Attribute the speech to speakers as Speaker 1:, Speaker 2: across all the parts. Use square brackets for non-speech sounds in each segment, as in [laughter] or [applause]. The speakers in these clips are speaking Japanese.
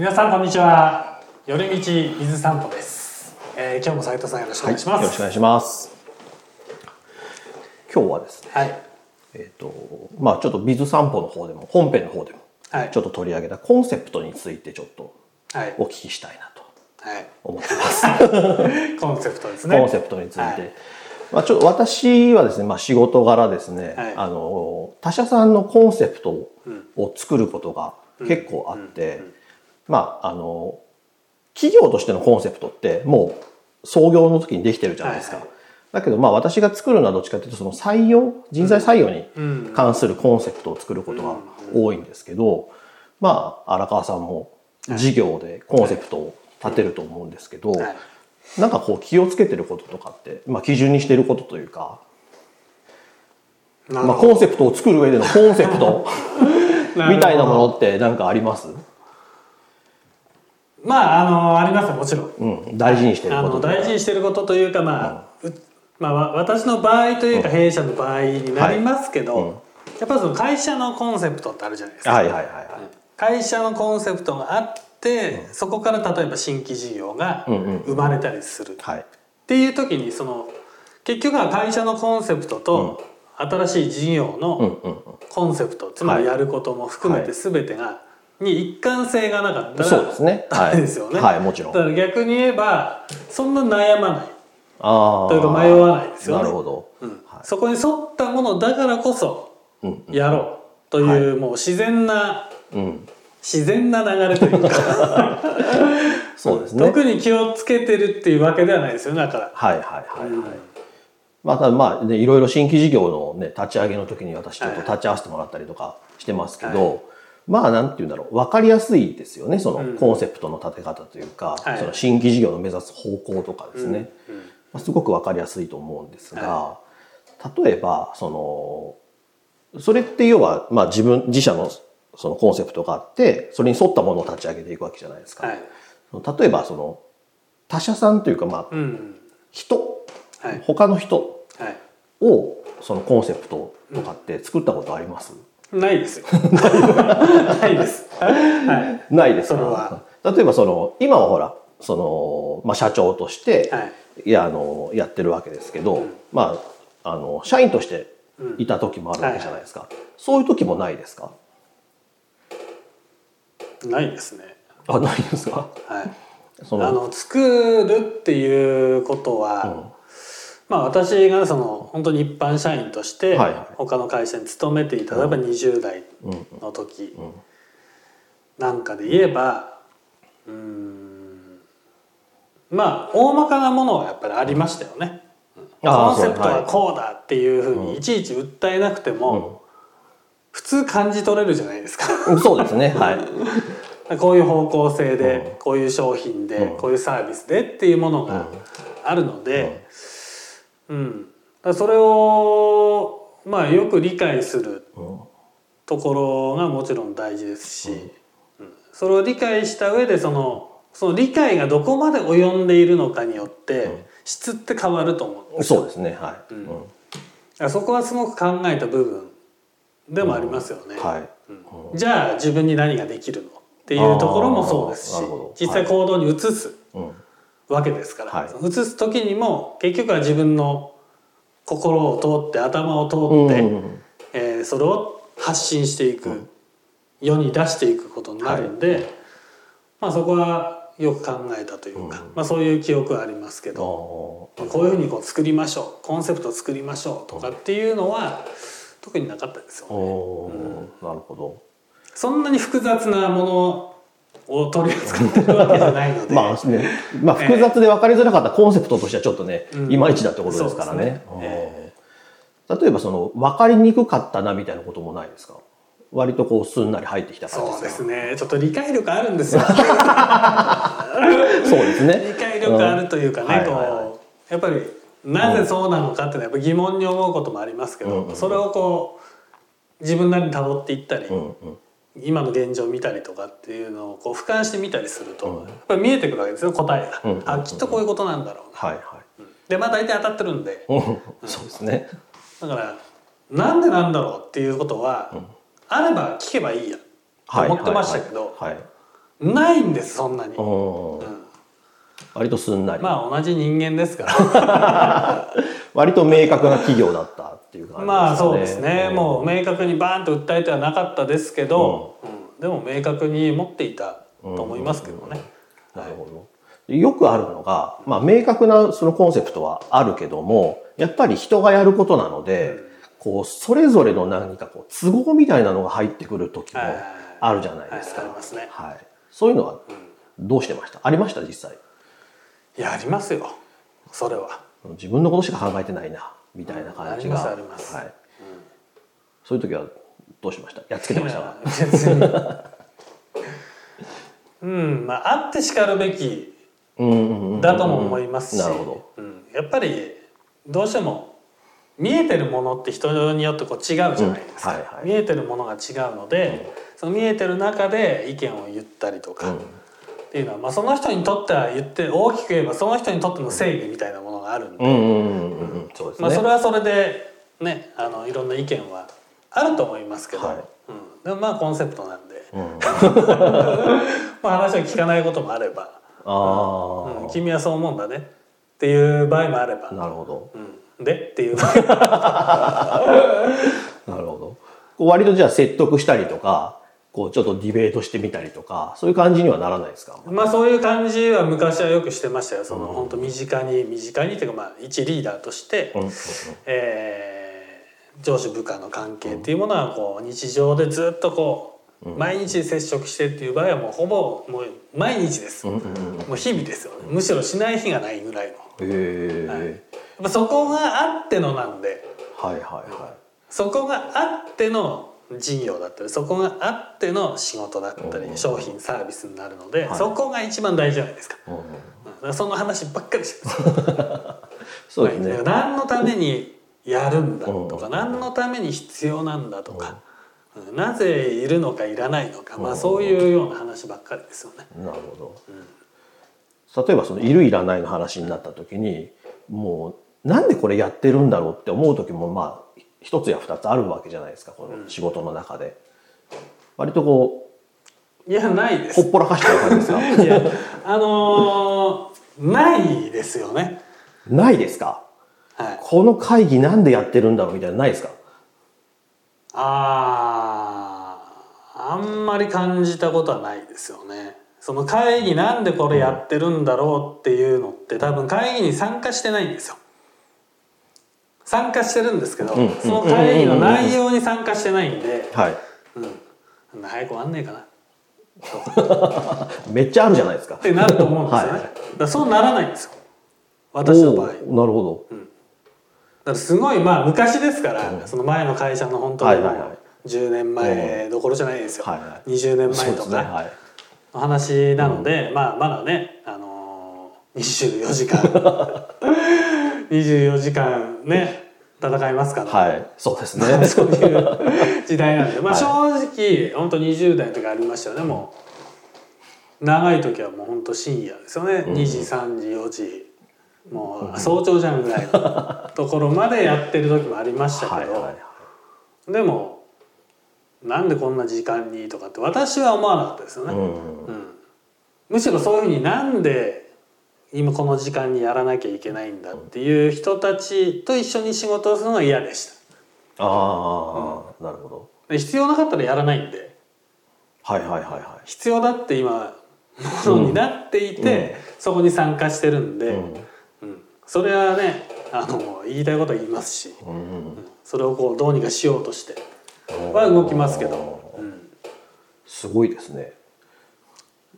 Speaker 1: 皆さんこんにちは。寄り道伊豆散歩です、えー、今日も斉藤さんよろしくお願いします。
Speaker 2: よろしくお願いします。今日はですね、
Speaker 1: はい。
Speaker 2: えっ、とまあちょっとビズ散歩の方でも本編の方でも
Speaker 1: はい。
Speaker 2: ちょっと取り上げたコンセプトについてちょっと
Speaker 1: はい。
Speaker 2: お聞きしたいなと
Speaker 1: はい。
Speaker 2: 思ってます。[laughs]
Speaker 1: コンセプトですね。
Speaker 2: コンセプトについて。
Speaker 1: はい。
Speaker 2: まあ、ちょっと私はですね、まあ、仕事柄ですね、
Speaker 1: はい。
Speaker 2: あの他社さんのコンセプトを作ることが結構あって、まああの企業としてのコンセプトってもう創業の時にできてるじゃないですか。
Speaker 1: はいはい。
Speaker 2: だけどまあ私が作るのはどっちかというとその採用人材採用に
Speaker 1: うん。
Speaker 2: 関するコンセプトを作ることが多いんですけど、まあ荒川さんも事業でコンセプトを立てると思うんですけど、
Speaker 1: はい。
Speaker 2: なんかこう気をつけてることとかって、まあ、基準にしてることというか、まあ、コンセプトを作る上でのコンセプト [laughs] みたいなものって何かあります、
Speaker 1: まああのありますよもちろん。
Speaker 2: うん、大事にしてる
Speaker 1: あの
Speaker 2: こととか。
Speaker 1: 大事にしてることというかまあ、うまあわ私の場合というか弊社の場合になりますけど、
Speaker 2: はい。うん
Speaker 1: やっぱりその会社のコンセプトってあるじゃないですか、
Speaker 2: はいはいはいはい、
Speaker 1: 会社のコンセプトがあって、そこから例えば新規事業が
Speaker 2: うんうん
Speaker 1: 生まれたりする、っ
Speaker 2: はい。
Speaker 1: ていう時にその結局は会社のコンセプトと新しい事業
Speaker 2: うん
Speaker 1: の
Speaker 2: うんうん。
Speaker 1: コンセプト、つまりやることも含めて全てが、に一貫性がなかったら
Speaker 2: そうですね。
Speaker 1: ダメですよね、
Speaker 2: はいもちろん。
Speaker 1: だから逆に言えばそんな悩まない。
Speaker 2: ああ
Speaker 1: というか迷わないですよね。
Speaker 2: なるほど、
Speaker 1: うん。
Speaker 2: はい。
Speaker 1: そこに沿ったものだからこそ
Speaker 2: うん
Speaker 1: やろうという、もう自然な
Speaker 2: うん、
Speaker 1: 自然な流れというか。[laughs]
Speaker 2: そうですね。
Speaker 1: 特に気をつけてるっていうわけではないですよねだから。
Speaker 2: はいはいはいはい、まあただまあねいろいろ新規事業のね立ち上げの時に私ちょっと立ち会わせてもらったりとかしてますけど、
Speaker 1: は
Speaker 2: まあなんて言うんだろう。分かりやすいですよね。そのコンセプトの立て方というか、
Speaker 1: はい。
Speaker 2: その新規事業の目指す方向とかですね、
Speaker 1: うん。
Speaker 2: まあ、すごく分かりやすいと思うんですが、例えばそのそれって要は、まあ、自分自社のそのコンセプトがあってそれに沿ったものを立ち上げていくわけじゃないですか。
Speaker 1: はい。
Speaker 2: 例えばその他社さんというかまあ
Speaker 1: うん。
Speaker 2: 人。
Speaker 1: はい。
Speaker 2: 他の人
Speaker 1: はい、
Speaker 2: をそのコンセプトとかって作ったことあります、
Speaker 1: ないですよ。[laughs] ないです。はい。
Speaker 2: ないですか？
Speaker 1: それは。
Speaker 2: 例えばその今はほらその、まあ、社長として、
Speaker 1: はい。
Speaker 2: い、やあのやってるわけですけど、まああの社員としていた時もあるわけじゃないですか、そういう時もないですか？
Speaker 1: ないですね。
Speaker 2: あないですか？
Speaker 1: はい。
Speaker 2: その
Speaker 1: あの作るっていうことは、まあ私がその本当に一般社員として他の会社に勤めていた例えば20代の時なんかで言えばうーんまあ大まかなものはやっぱりありましたよね。コンセプト
Speaker 2: は
Speaker 1: はいこうだっていうふうにい。ちいち訴えなくても普通感じ取れるじゃないですか。
Speaker 2: そうですね。はい。[laughs]
Speaker 1: こういう方向性で、こういう商品で、こういうサービスでっていうものがあるので、うん、だそれをまあよく理解するところがもちろん大事ですし、うん。それを理解した上でそのその理解がどこまで及んでいるのかによって質って変わると思うんですよ。
Speaker 2: そうですね。はい、うん。
Speaker 1: そこはすごく考えた部分でもありますよね。
Speaker 2: はい。
Speaker 1: じゃあ自分に何ができるのっていうところもそうですし実際行動に移す
Speaker 2: うん
Speaker 1: わけですから、
Speaker 2: はい。
Speaker 1: 移す時にも結局は自分の心を通って頭を通
Speaker 2: うん
Speaker 1: って、
Speaker 2: うん。
Speaker 1: えーそれを発信していく、世に出していくことになるんで、まあそこはよく考えたというか、まあ、そういう記憶はありますけ
Speaker 2: あ
Speaker 1: ど、
Speaker 2: ー。
Speaker 1: こういうふうにこう作りましょうコンセプトを作りましょうとかっていうのは特になかったですよね。
Speaker 2: なるほど。
Speaker 1: そんなに複雑なものを取り扱ってるわけじゃないので、
Speaker 2: まあね、まあ複雑で分かりづらかったコンセプトとしてはちょっとね、
Speaker 1: うん。
Speaker 2: いまいちだってことですからね。
Speaker 1: ね。え
Speaker 2: うん例えばその分かりにくかったなみたいなこともないですか？割とこうすんなり入ってきた感じ
Speaker 1: そうです
Speaker 2: か
Speaker 1: ね。ちょっと理解力あるんですよ。[laughs]
Speaker 2: そうですね。
Speaker 1: 理解力あるというかね、
Speaker 2: うん。はいはいはい。
Speaker 1: こうやっぱりなぜそうなのかっていうのはやっぱ疑問に思うこともありますけど、
Speaker 2: うんうん。
Speaker 1: それをこう自分なりに辿っていったり、
Speaker 2: うんうん
Speaker 1: 今の現状を見たりとかっていうのをこう俯瞰してみたりすると、やっぱり見えてくるわけですよ答えが、
Speaker 2: うんうんうん
Speaker 1: あきっとこういうことなんだろうな、
Speaker 2: はいはい。
Speaker 1: でまあ大体当たってるんで。
Speaker 2: うん。そうですね。
Speaker 1: だからなんでなんだろうっていうことは、あれば聞けばいいやと思ってましたけど、
Speaker 2: はい。
Speaker 1: ないんですそんなに、
Speaker 2: うん。
Speaker 1: うん。
Speaker 2: 割とすんなり、
Speaker 1: まあ同じ人間ですから。[laughs]
Speaker 2: 割と明確な企業だったっていう感じね。
Speaker 1: まあそうですね、
Speaker 2: ん。
Speaker 1: もう明確にバーンと訴えてはなかったですけど、うん。でも明確に持っていたと思いますけどね、
Speaker 2: なるほど。よくあるのが、まあ、明確なそのコンセプトはあるけども、やっぱり人がやることなので、こう、それぞれの何かこう、都合みたいなのが入ってくる時もあるじゃないですか。
Speaker 1: はいありますね。
Speaker 2: はい。そういうのはどうしてました？ありました？実際。
Speaker 1: いやありますよ。それは。
Speaker 2: 自分のことしか考えてないな、みたいな感じが。はい。そういう時はどうしました？やっつけてました [laughs]
Speaker 1: うんまああってしかるべき。だとも思いますし、やっぱりどうしても見えてるものって人によってこう違うじゃないですか、見えてるものが違うので、その見えてる中で意見を言ったりとか、
Speaker 2: うん
Speaker 1: っていうのは、まあ、その人にとっては言って大きく言えばその人にとっての正義みたいなものがあるんで。まあ、それはそれでねあのいろんな意見はあると思いますけど、
Speaker 2: はい。
Speaker 1: うん、でもまあコンセプトなんで、
Speaker 2: うん、[laughs]
Speaker 1: まあ、話を聞かないこともあれば、
Speaker 2: あ
Speaker 1: うん、君はそう思うんだね。っていう場合もあれば。
Speaker 2: あ、、なるほど。
Speaker 1: うん、で？っていう [laughs]
Speaker 2: なるほど。割とじゃあ説得したりとか、こうちょっとディベートしてみたりとか、そういう感じにはならないですか？
Speaker 1: まあそういう感じは昔はよくしてましたよ。その本当身近に身近にっていうかまあ一リーダーとして、
Speaker 2: うん
Speaker 1: えー上司部下の関係っていうものはこう日常でずっとこう毎日接触してっていう場合はもうほぼもう毎日です。もう日々ですよね。むしろしない日がないぐらいの。
Speaker 2: え、
Speaker 1: っぱそこがあってのなんで。
Speaker 2: はい、はいは
Speaker 1: そこがあっての事業だったりそこがあっての仕事だったり
Speaker 2: うん
Speaker 1: 商品サービスになるので、
Speaker 2: はい
Speaker 1: そこが一番大事じゃないですか,、
Speaker 2: い。うん
Speaker 1: その話ばっかりしてます
Speaker 2: そうですね。
Speaker 1: はい何のためにやるんだとか、
Speaker 2: うん
Speaker 1: 何のために必要なんだとか、うんなぜいるのかいらないのか、まあそういうような話ばっかりですよね。
Speaker 2: なるほど。例えばそのいるいらないの話になった時に、もうなんでこれやってるんだろうって思う時もまあ一つや二つあるわけじゃないですか。この仕事の中で。割とこ
Speaker 1: いやないで
Speaker 2: うほ
Speaker 1: す。
Speaker 2: っぽらかしちゃう感じですか？[laughs]
Speaker 1: いやあのーないですよね。
Speaker 2: ないですか？
Speaker 1: はい。
Speaker 2: この会議なんでやってるんだろうみたいなのないですか？
Speaker 1: あああんまり感じたことはないですよね。その会議なんでこれやってるんだろうっていうのって多分会議に参加してないんですよ。参加してるんですけど、
Speaker 2: うん
Speaker 1: その会議の内容に参加してないんで、
Speaker 2: はい。
Speaker 1: うん、早く終わんねえかなっ [laughs]
Speaker 2: めっちゃあるじゃないですか。
Speaker 1: てなると思うんですよね。
Speaker 2: はい
Speaker 1: だそうならないんですよ。私の場合。
Speaker 2: なるほど。
Speaker 1: からすごいまあ昔ですから、その前の会社の本当にもう
Speaker 2: はいはいはい
Speaker 1: 10年前どころじゃないですよ。
Speaker 2: はいはい
Speaker 1: 20年。前とか。
Speaker 2: はい。
Speaker 1: の話なので、まあまだね、あのー、24時間 [laughs] 24時間ね戦いますから、
Speaker 2: はい。そうですね。[laughs]
Speaker 1: そういう時代なんで、[laughs] まあ、
Speaker 2: はい
Speaker 1: 正直本当20代の時ありましたよねもう長い時はもう本当深夜ですよね、2時3時4時もう早朝じゃんぐらいのところまでやってる時もありましたけど、
Speaker 2: はいはいはい。
Speaker 1: でもなんでこんな時間にとかって私は思わなかったですよね。
Speaker 2: うん。
Speaker 1: うんむしろそういうふうになんで今この時間にやらなきゃいけないんだっていう人たちと一緒に仕事をするのが嫌でした。
Speaker 2: ああ、なるほど。
Speaker 1: で必要なかったらやらないんで。
Speaker 2: はいはいはいはい。
Speaker 1: 必要だって今ものになっていて、そこに参加してるんで、
Speaker 2: うん。
Speaker 1: うん。それはねあの言いたいことは言いますし、
Speaker 2: うん。うん。
Speaker 1: それをこうどうにかしようとしては動きますけど、うん。
Speaker 2: すごいですね。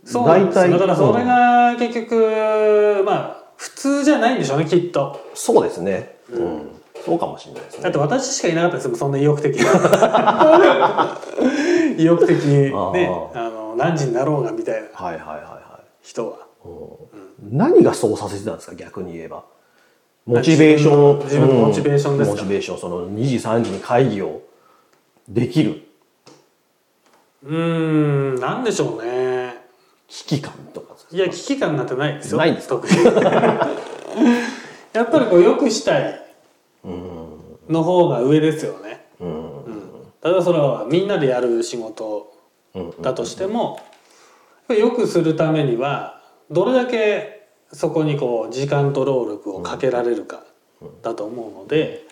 Speaker 1: そう
Speaker 2: 大体
Speaker 1: だからそれが結局まあ普通じゃないんでしょうねきっと。
Speaker 2: そうですね。うん。そうかもしれないですね。
Speaker 1: だって私しかいなかったですもんそんな意欲的な意欲的に [laughs] ねあの何時になろうがみたいな
Speaker 2: はいはいはいは
Speaker 1: 人は。
Speaker 2: い。何がそうさせてたんですか逆に言えば。モチベーション。
Speaker 1: 自分の
Speaker 2: うん
Speaker 1: モチベーションですか
Speaker 2: モチベーション。その2時3時に会議をできる
Speaker 1: うーんなんでしょうね
Speaker 2: 危機感とか。
Speaker 1: いや危機感なんてないですよ。
Speaker 2: ないんですか？
Speaker 1: 特に。[laughs] やっぱりこうよくしたいの方が上ですよね、
Speaker 2: うん。
Speaker 1: ただそれはみんなでやる仕事だとしても、やっぱぱり良くするためにはどれだけそこにこう時間と労力をかけられるかだと思うので、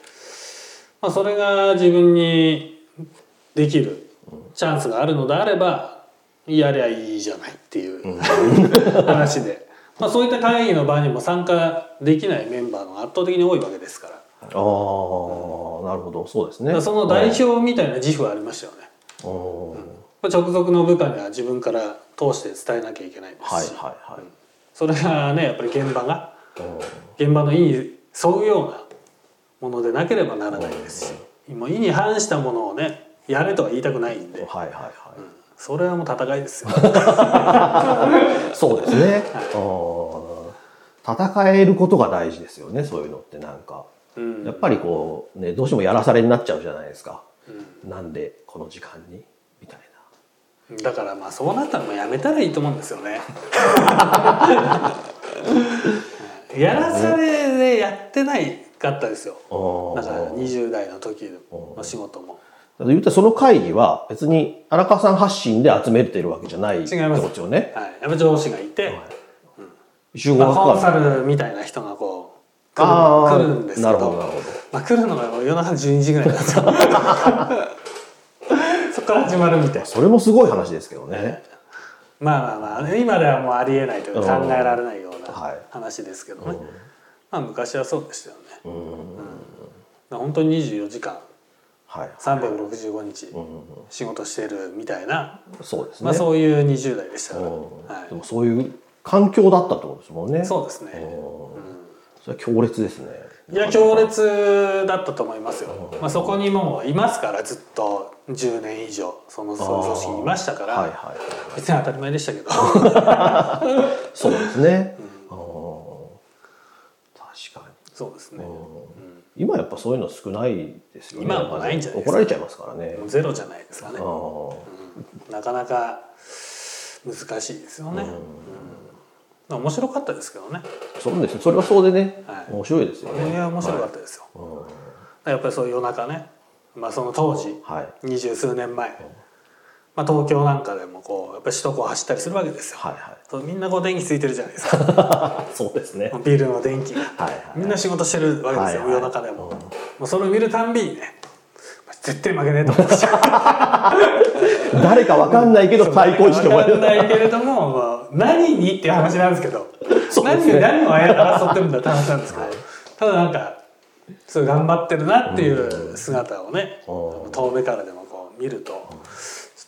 Speaker 1: まあ、それが自分にできるチャンスがあるのであればやりゃいいじゃないっていう話で、まあ、そういった会議の場にも参加できないメンバーが圧倒的に多いわけですから。
Speaker 2: ああ、なるほど。そうですね。
Speaker 1: その代表みたいな自負はありましたよね。
Speaker 2: うん。
Speaker 1: 直属の部下には自分から通して伝えなきゃいけないですし、
Speaker 2: はいはいはい。
Speaker 1: それがねやっぱり現場が
Speaker 2: うん。
Speaker 1: 現場の意に沿うようなものでなければならないですし、もう意に反したものをねやれとは言いたくないんで、
Speaker 2: はいはいはい、
Speaker 1: それはもう戦いですよ。
Speaker 2: そうですね、うん戦えることが大事ですよねそういうのってなんか。
Speaker 1: うん。
Speaker 2: やっぱりこうねどうしてもやらされになっちゃうじゃないですか、なんでこの時間に？みたい
Speaker 1: だからまあそうなったらもうやめたらいいと思うんですよね。[laughs] やらされでやってないかったですよ。
Speaker 2: な
Speaker 1: だから20代の時の仕事も。
Speaker 2: 言ったらその会議は別に荒川さん発信で集めてるわけじゃない
Speaker 1: 違います。
Speaker 2: よね。
Speaker 1: はい、やっぱ上司がい。て、
Speaker 2: 集合
Speaker 1: まあ、コンサルみたいな人がこう来る来るんですけど。
Speaker 2: なるほどなるほど。
Speaker 1: まあ、来るのが夜中12時ぐらいなんですよ。[laughs] そこから始まるみたい。な
Speaker 2: それもすごい話ですけどね。
Speaker 1: まあまあまあ今ではもうありえないというか考えられないよう
Speaker 2: はい。
Speaker 1: な話ですけどね、まあ昔はそうでしたよね、
Speaker 2: うん。
Speaker 1: 本当に24時間
Speaker 2: はい。
Speaker 1: 365日仕事してるみたいな、
Speaker 2: そうですね。
Speaker 1: まあ、そういう20代でしたから、
Speaker 2: うん。
Speaker 1: は
Speaker 2: でもそういう環境だったってことですもんね。
Speaker 1: い、そうですね、
Speaker 2: それは強烈ですね。
Speaker 1: いや強烈だったと思いますよ、まあ、そこにもういますからずっと10年以上その組織にいましたから、
Speaker 2: はいはい。
Speaker 1: 別に当たり前でしたけど。[laughs]
Speaker 2: そうですね。確かに。
Speaker 1: そうですね、
Speaker 2: 今やっぱそういうの少ないですよね。
Speaker 1: 今はもうないんじゃないですか
Speaker 2: 怒られちゃいますからね。
Speaker 1: ゼロじゃないですかね。
Speaker 2: あー。
Speaker 1: なかなか難しいですよね、うん。まあ面白かったですけどね。
Speaker 2: そうですね。それはそうでね
Speaker 1: はい、
Speaker 2: 面白いですよ
Speaker 1: い
Speaker 2: ね。
Speaker 1: や面白かったですよ、やっぱりそういう夜中ね、まあ、その当時
Speaker 2: はい。
Speaker 1: 二十数年前、まあ、東京なんかでもこうやっぱり首都高を走ったりするわけですよ、
Speaker 2: はいは
Speaker 1: そうみんなこう電気ついてるじゃないですか。
Speaker 2: い。[laughs] そうですね。
Speaker 1: ビルの電気。が、
Speaker 2: はいはい。
Speaker 1: みんな仕事してるわけですよ、
Speaker 2: はいはい。
Speaker 1: 夜中でも、もうそれを見るたんびにね絶対負けねえと思ってた
Speaker 2: 誰かわかんないけど対抗してもら
Speaker 1: 分かんない
Speaker 2: え
Speaker 1: けれども、まあ、何にっていう話なんですけど。
Speaker 2: ね。
Speaker 1: 何に何を争ってるんだって話なんですけど、ただなんかそう頑張ってるなっていう姿をね、
Speaker 2: うん。
Speaker 1: 遠目からでもこう見ると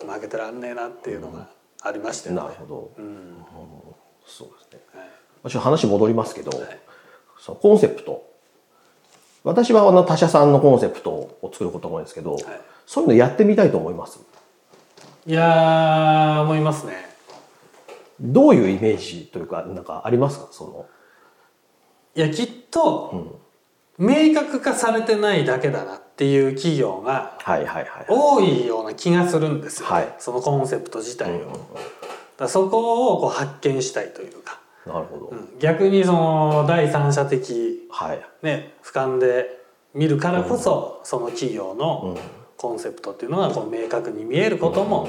Speaker 1: ちょっと負けてらんねえなっていうのがありましたよね
Speaker 2: なる。ほど。
Speaker 1: うん
Speaker 2: そうですね。
Speaker 1: はい
Speaker 2: まあちょっと話戻りますけど、そのコンセプト。私はあの他社さんのコンセプトを作ることも多いんですけど、そういうのやってみたいと思います？
Speaker 1: いやー思いますね。
Speaker 2: どういうイメージというか、なんかありますか？その。
Speaker 1: いやきっと、明確化されてないだけだなっていう企業が。多いような気がするんですよ、ね
Speaker 2: はい
Speaker 1: そのコンセプト自体を。
Speaker 2: うんうんうん
Speaker 1: だそこをこう発見したいというか、
Speaker 2: なるほど。
Speaker 1: うん逆にその第三者的、
Speaker 2: はい。
Speaker 1: ね、俯瞰で見るからこそ、その企業のコンセプトっていうのがこう明確に見えることも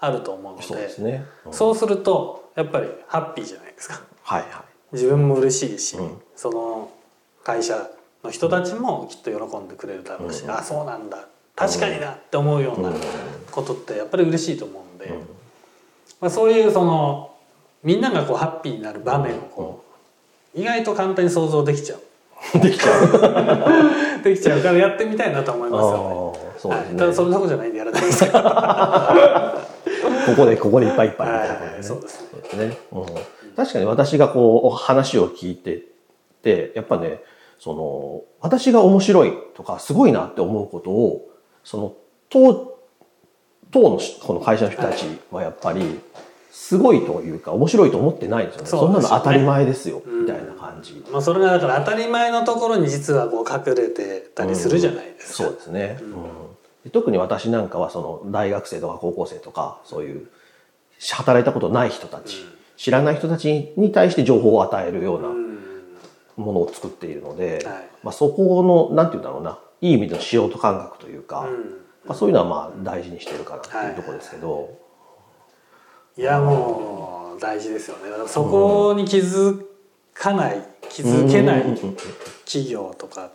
Speaker 1: あると思うので,、
Speaker 2: そうですね。うん
Speaker 1: そうするとやっぱりハッピーじゃないですか
Speaker 2: はいはい。
Speaker 1: 自分も嬉しいし、
Speaker 2: うん
Speaker 1: その会社の人たちもきっと喜んでくれるだろうし、あそうなんだ確かになって思うようなことってやっぱり嬉しいと思うんで、まあ、そういうそのみんながこうハッピーになる場面をこう意外と簡単に想像できちゃう。[laughs]
Speaker 2: できちゃう。[laughs]
Speaker 1: できちゃう。からやってみたいなと思いますよね。はい。ただそれどころじゃないんでやらないです。けど、
Speaker 2: ここでここでいっぱいいっぱいみたいな。こと
Speaker 1: はいそうですね。
Speaker 2: そうですね。うん、確かに私がこう話を聞いててやっぱねその私が面白いとかすごいなって思うことをその当当のしこの会社の人たちはやっぱりすごいというか面白いと思ってないんですよね。そ
Speaker 1: ね。
Speaker 2: なの当たり前ですよ、
Speaker 1: うん。
Speaker 2: みたいな感じ。
Speaker 1: まあ、それがだから当たり前のところに実はこう隠れてたりするじゃないですか。
Speaker 2: そうですね、うん。で特に私なんかはその大学生とか高校生とかそういう働いたことない人たち、知らない人たちに対して情報を与えるような
Speaker 1: うん
Speaker 2: ものを作っているので、
Speaker 1: はい。
Speaker 2: まあ、そこのなんて言うんだろうないい意味での素人感覚というか、
Speaker 1: うん。
Speaker 2: まあ、そういうのはまあ大事にしてるかなっていうところですけど、
Speaker 1: いやも大事ですよね。そこに気づかない気づけない企業とか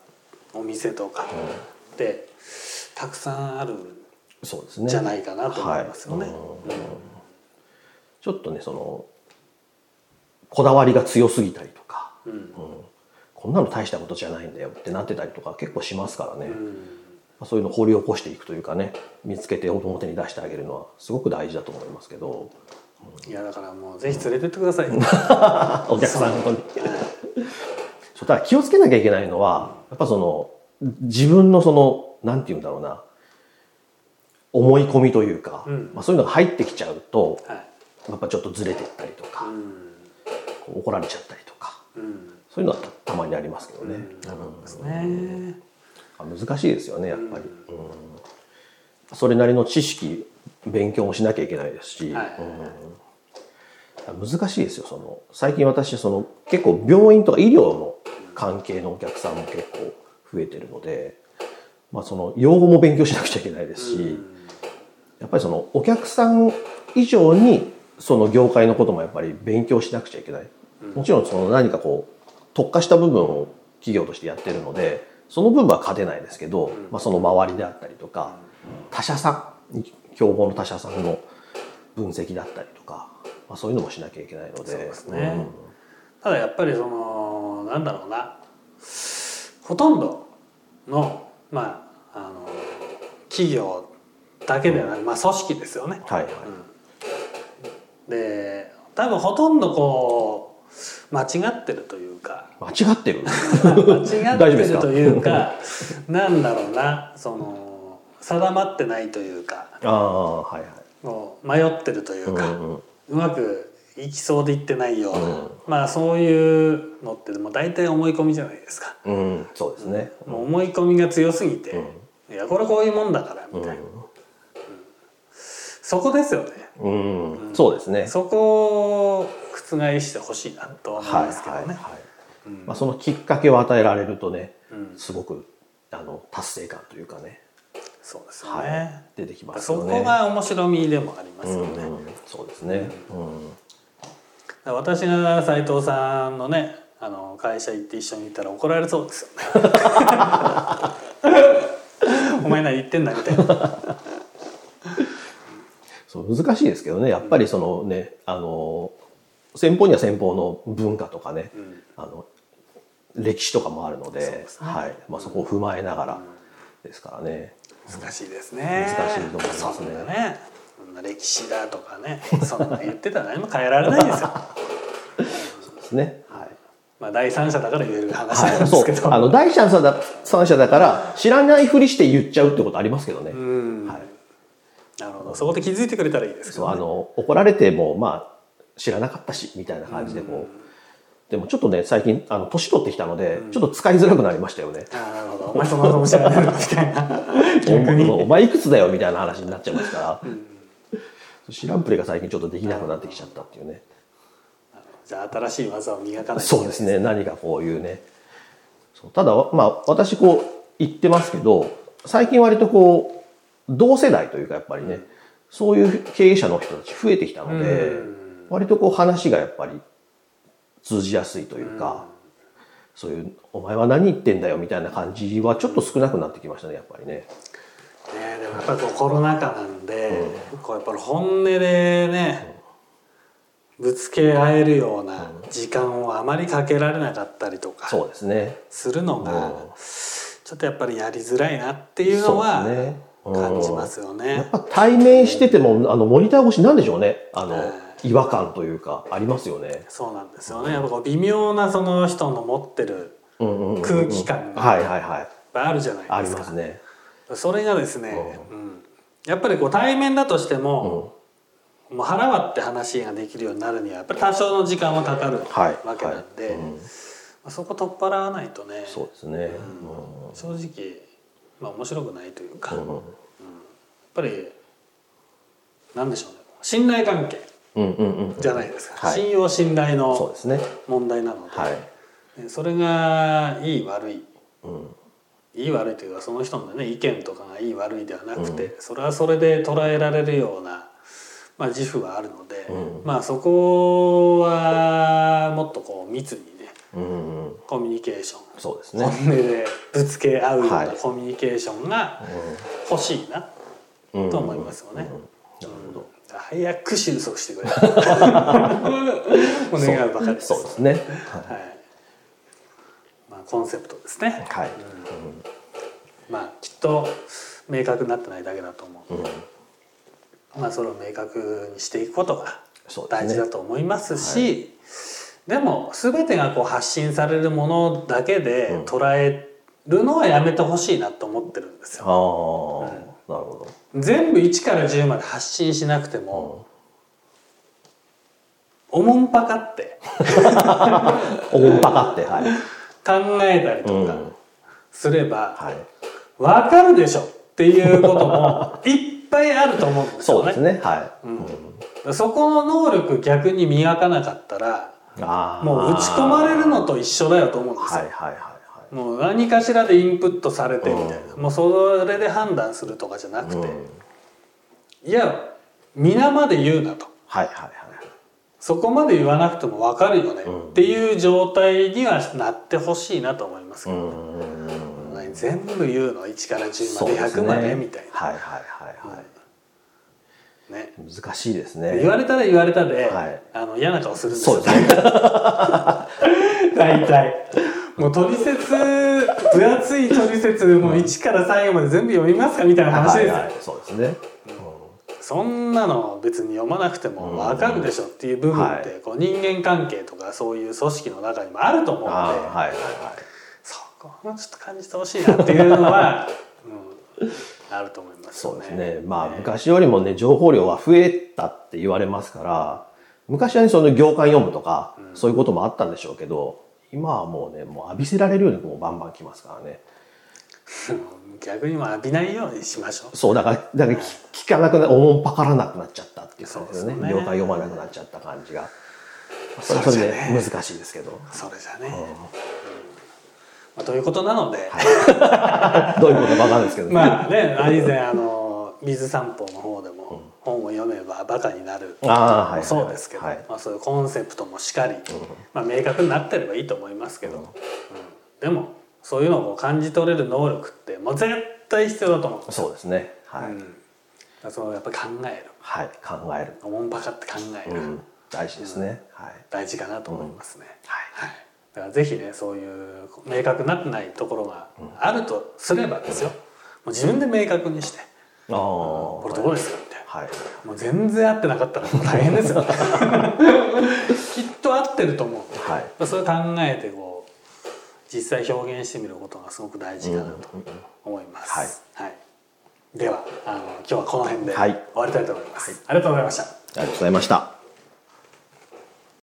Speaker 1: お店とかってたくさんある
Speaker 2: そうですね
Speaker 1: じゃないかなと思いますよね。
Speaker 2: はい。ちょっとねそのこだわりが強すぎたりとか、
Speaker 1: うん。
Speaker 2: うんこんなの大したことじゃないんだよってなってたりとか結構しますからね、
Speaker 1: うん。
Speaker 2: まあそういうのを掘り起こしていくというかね見つけて表に出してあげるのはすごく大事だと思いますけど。
Speaker 1: いやだからもうぜひ連れてってください。よ。[laughs]
Speaker 2: お客さんの方にそうただ気をつけなきゃいけないのはやっぱその自分のそのなんて言うんだろうな思い込みというか、
Speaker 1: うん。
Speaker 2: まあ、そういうのが入ってきちゃうと
Speaker 1: はい。
Speaker 2: やっぱちょっとずれてったりとか、
Speaker 1: うん。
Speaker 2: 怒られちゃったりとか
Speaker 1: うん。
Speaker 2: そういうのはたたまにありますけどね、
Speaker 1: なるほどですね。
Speaker 2: まあ難しいですよねやっぱり、うん。それなりの知識勉強もしなきゃいけないですし、難しいですよその最近私その結構病院とか医療の関係のお客さんも結構増えてるので、まあ、その用語も勉強しなくちゃいけないですし、やっぱりそのお客さん以上にその業界のこともやっぱり勉強しなくちゃいけない。もちろんその何かこう特化した部分を企業としてやってるのでその部分は勝てないですけど、まあ、その周りであったりとか他社さん競合の他社さんの分析だったりとか、まあ、そういうのもしなきゃいけないので。
Speaker 1: そうですね。ただやっぱりそのなんだろうな。ほとんどのまああの企業だけではない、まあ組織ですよね。
Speaker 2: はいはい、
Speaker 1: で多分ほとんどこう間違ってるというか。
Speaker 2: 間違ってる？
Speaker 1: 間違ってるというかなんだろうな。その定まってないというか。
Speaker 2: ああはいはい。
Speaker 1: もう迷ってるというか、
Speaker 2: うんうん
Speaker 1: うまくいきそうでいってないような、
Speaker 2: うん。
Speaker 1: まあそういうのってもう大体思い込みじゃないですか。
Speaker 2: うん、そうですね。
Speaker 1: もう思い込みが強すぎて、いやこれこういうもんだからみたいな、そこですよね。
Speaker 2: うん、うん。そうですね。
Speaker 1: そこを覆してほしいなとは思い
Speaker 2: はい
Speaker 1: ますけどね。
Speaker 2: はいはい。まあそのきっかけを与えられるとね、
Speaker 1: うん
Speaker 2: すごくあの達成感というかね、
Speaker 1: そうですよ
Speaker 2: は
Speaker 1: ね。
Speaker 2: い、出てきますね。
Speaker 1: こが面白みでもありますよね。
Speaker 2: うんうん、そうですね。
Speaker 1: 私が斉藤さんのねあの会社行って一緒に行ったら怒られそうですよね。[laughs] お前何言ってんだみたいな。
Speaker 2: そう難しいですけどね。やっぱりそのね、あの先方には先方の文化とかね、あの歴史とかもあるので、
Speaker 1: ね
Speaker 2: はい、まあそこを踏まえながらですからね。
Speaker 1: 難しいですね。
Speaker 2: 難しいと思いますね
Speaker 1: そんなね。歴史だとかね、そんなの言ってたら何も変えられないですよ。[laughs]
Speaker 2: ですね。はい。
Speaker 1: まあ第三者だから言える話なん
Speaker 2: はい、そう
Speaker 1: ですけど。
Speaker 2: あの第三者だ三者だから知らないふりして言っちゃうってことありますけどね。
Speaker 1: うん。
Speaker 2: はい
Speaker 1: なるほど。そこで気づいてくれたらいいですけど、ね。
Speaker 2: そうあの怒られてもまあ知らなかったしみたいな感じでこう、でもちょっとね最近あの年取ってきたので、ちょっと使いづらくなりましたよね。
Speaker 1: あーなるほど。お前そんなことも知らなみたいな。[laughs] 逆に。
Speaker 2: おお前いくつだよみたいな話になっちゃいますから、知らんプレが最近ちょっとできなくなってきちゃったっていうね。
Speaker 1: じゃあ新しい技を磨かないといけない。
Speaker 2: そうですね。何かこういうね。そう。ただまあ私こう言ってますけど最近割とこう同世代というかやっぱりね、そういう経営者の人たち増えてきたので、割とこう話がやっぱり通じやすいというか、そういう「お前は何言ってんだよ」みたいな感じはちょっと少なくなってきましたねやっぱりね。
Speaker 1: ねでもやっぱりこうコロナ禍なんで、こうやっぱり本音でねぶつけ合えるような時間をあまりかけられなかったりとか
Speaker 2: そうですね。
Speaker 1: するのが
Speaker 2: うん。
Speaker 1: ちょっとやっぱりやりづらいなっていうのは
Speaker 2: そうですね。うん。
Speaker 1: 感じますよ
Speaker 2: やっ
Speaker 1: ね。
Speaker 2: ぱ対面しててもあのモニター越しなんでしょうね。あの、
Speaker 1: はい
Speaker 2: 違和感というかありますよね。
Speaker 1: そうなんですよね。やっぱこう微妙なその人の持ってる
Speaker 2: うんうんうんうん。
Speaker 1: 空気感が
Speaker 2: はいはいはい。
Speaker 1: あるじゃないですか。
Speaker 2: ありますね。
Speaker 1: それがですね、うん。やっぱりこう対面だとしても、もう腹割って話ができるようになるにはやっぱり多少の時間はかかる
Speaker 2: はい。
Speaker 1: わけなんで、
Speaker 2: はい。うん。
Speaker 1: まあそこ取っ払わないとね。
Speaker 2: そうですね。
Speaker 1: 正直、まあ、面白くないというか、
Speaker 2: うん。うん。
Speaker 1: やっぱりなんでしょうね。信頼関係。
Speaker 2: うんうんうん
Speaker 1: じゃないですか、
Speaker 2: はい。
Speaker 1: 信用信頼の。問題なので、
Speaker 2: はい。
Speaker 1: でそれがいい悪い。
Speaker 2: うん。
Speaker 1: いい悪いというかその人のね意見とかがいい悪いではなくて、それはそれで捉えられるようなまあ、自負はあるので、
Speaker 2: うん。
Speaker 1: まあそこはもっとこう密にね
Speaker 2: うんうん。
Speaker 1: コミュニケーション
Speaker 2: そうです
Speaker 1: 本
Speaker 2: ね。
Speaker 1: 音でぶつけ合うよう
Speaker 2: は
Speaker 1: ない。コミュニケーションが欲しいな
Speaker 2: うん
Speaker 1: と思いますよね。
Speaker 2: なるほど。
Speaker 1: 早く収束してくれ。[laughs] お願うばかりです。
Speaker 2: そうですね。
Speaker 1: はい。まあコンセプトですね。
Speaker 2: はい。
Speaker 1: まあきっと明確になってないだけだと思う。
Speaker 2: うん
Speaker 1: まあそれを明確にしていくことが大事だと思いますし、でも全てがこう発信されるものだけで
Speaker 2: うん
Speaker 1: 捉えるのはやめてほしいなと思ってるんです
Speaker 2: あ
Speaker 1: よ。
Speaker 2: あ、なるほ
Speaker 1: 全部1から10まで発信しなくて
Speaker 2: ど
Speaker 1: も、おもんぱかって
Speaker 2: うん。[laughs] おもんぱかって、はい。
Speaker 1: 考えたりとか
Speaker 2: うん
Speaker 1: すれば、
Speaker 2: はい。
Speaker 1: わかるでしょっていうことも [laughs] いっぱいあると思うんですよね
Speaker 2: そうです。ね。は
Speaker 1: うんそこの能力逆に磨かなかったら。もう打ち込まれるのと一緒だよと思うんですよ。
Speaker 2: はいはいはいはい。
Speaker 1: もう何かしらでインプットされてみたいな、もうそれで判断するとかじゃなくて、
Speaker 2: うん。
Speaker 1: いや皆まで言うなと。
Speaker 2: はいはいはい。
Speaker 1: そこまで言わなくても分かるよね、
Speaker 2: うん。
Speaker 1: っていう状態にはなってほしいなと思いますけど、
Speaker 2: うん。
Speaker 1: 何全部言うの？1から10まで
Speaker 2: そうです
Speaker 1: 100まで？
Speaker 2: ね
Speaker 1: みたいな、
Speaker 2: はいはいはいはい。
Speaker 1: ね。
Speaker 2: 難しいですね。
Speaker 1: 言われたら言われたで、
Speaker 2: はい。
Speaker 1: あの嫌な顔するんですよ。
Speaker 2: そうですね。[laughs]
Speaker 1: 大体もう取説分厚い取説もう1から最後まで全部読みますかみたいな話ですよ、
Speaker 2: はいはいそうですね。
Speaker 1: そんなの別に読まなくても分かるでしょっていう部分って、
Speaker 2: はい
Speaker 1: こう人間関係とかそういう組織の中にもあると思うので、
Speaker 2: はいはいはい。
Speaker 1: そこもちょっと感じてほしいなっていうのは、[laughs] うん、あると思いますよね。
Speaker 2: そうですね。まあ、昔よりもね、情報量は増えたって言われますから、昔はね、その行間読むとか、そういうこともあったんでしょうけど、今はもうね、もう浴びせられるようにもうバンバン来ますからね。
Speaker 1: うん逆にも浴びないようにしましょう。
Speaker 2: そう、だから、だから聞聞かなくな、おもんぱからなくなっちゃったっていう感じですよね。
Speaker 1: そうですね
Speaker 2: 読まなくなっちゃった感じが。それはそれで難しいですけど。
Speaker 1: それじゃね。うんまあ、ということなので、[laughs]
Speaker 2: どういうことかわかんないですけど。
Speaker 1: まあね、以前あの水散歩の方本を読めばバカになる。
Speaker 2: ああ、はいはいはい。
Speaker 1: そうですけど、
Speaker 2: はい。
Speaker 1: まあ、そういうコンセプトもしかり、まあ、明確になってればいいと思いますけど、うんでもそういうのを感じ取れる能力ってもう絶対必要だと思う
Speaker 2: そうですね。はい。
Speaker 1: うん、そのやっぱり考える
Speaker 2: はい。考える。
Speaker 1: おもんばかって考える、
Speaker 2: うん。大事ですね。はい。
Speaker 1: 大事かなと思いますね、
Speaker 2: はい。
Speaker 1: はい、だからぜひねそういう明確になってないところがあるとすればですよ、もう自分で明確にして
Speaker 2: ああ。
Speaker 1: 「これどこですか?」。
Speaker 2: はい。
Speaker 1: もう全然合ってなかったらもう大変ですよ。[laughs] きっと合ってると思う。
Speaker 2: はい。
Speaker 1: それを考えてこう実際表現してみることがすごく大事かなと思います、はい。ではあの今日はこの辺で
Speaker 2: はい。
Speaker 1: 終わりたいと思います、ありがとうございました。
Speaker 2: ありがとうございました。